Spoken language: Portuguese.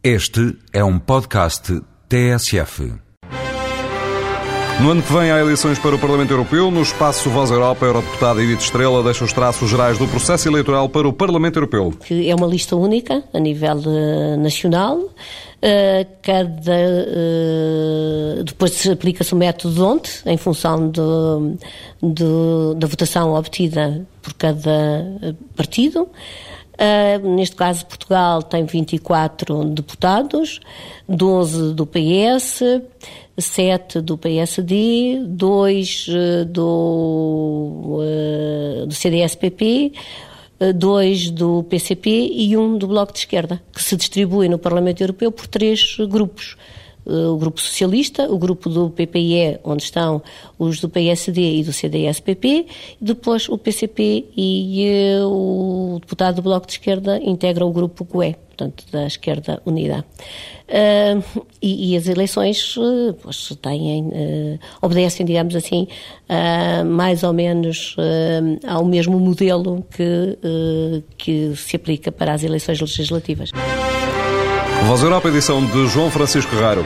Este é um podcast TSF. No ano que vem há eleições para o Parlamento Europeu. No espaço Voz Europa, a eurodeputada Edith Estrela deixa os traços gerais do processo eleitoral para o Parlamento Europeu. Que é uma lista única a nível uh, nacional. Uh, cada uh, depois aplica-se o método de onde, em função do, do, da votação obtida por cada partido. Uh, neste caso, Portugal tem 24 deputados, 12 do PS, 7 do PSD, 2 uh, do, uh, do CDS-PP, 2 do PCP e 1 um do Bloco de Esquerda, que se distribui no Parlamento Europeu por três grupos o grupo socialista, o grupo do PPE, onde estão os do PSD e do CDS-PP, depois o PCP e uh, o deputado do Bloco de Esquerda integram o grupo GUE, portanto, da Esquerda Unida. Uh, e, e, as eleições uh, pois, têm, obedecem, digamos assim, mais ou menos ao mesmo modelo que, que se aplica para as eleições legislativas. Voz Europa, edição de João Francisco Raro.